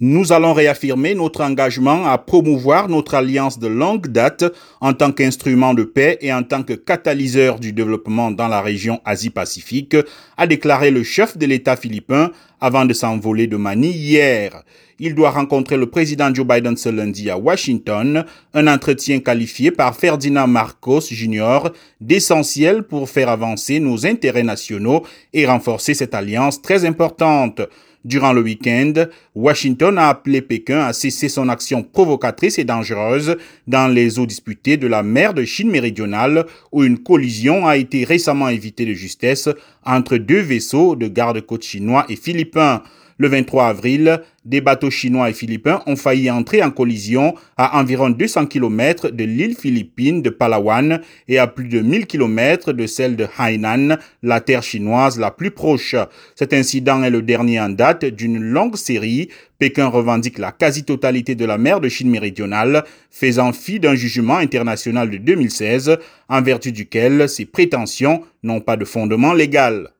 Nous allons réaffirmer notre engagement à promouvoir notre alliance de longue date en tant qu'instrument de paix et en tant que catalyseur du développement dans la région Asie-Pacifique, a déclaré le chef de l'État philippin avant de s'envoler de Manille hier. Il doit rencontrer le président Joe Biden ce lundi à Washington, un entretien qualifié par Ferdinand Marcos Jr. d'essentiel pour faire avancer nos intérêts nationaux et renforcer cette alliance très importante. Durant le week-end, Washington a appelé Pékin à cesser son action provocatrice et dangereuse dans les eaux disputées de la mer de Chine méridionale où une collision a été récemment évitée de justesse entre deux vaisseaux de garde-côte chinois et philippins. Le 23 avril, des bateaux chinois et philippins ont failli entrer en collision à environ 200 km de l'île philippine de Palawan et à plus de 1000 km de celle de Hainan, la terre chinoise la plus proche. Cet incident est le dernier en date d'une longue série. Pékin revendique la quasi-totalité de la mer de Chine méridionale, faisant fi d'un jugement international de 2016 en vertu duquel ses prétentions n'ont pas de fondement légal.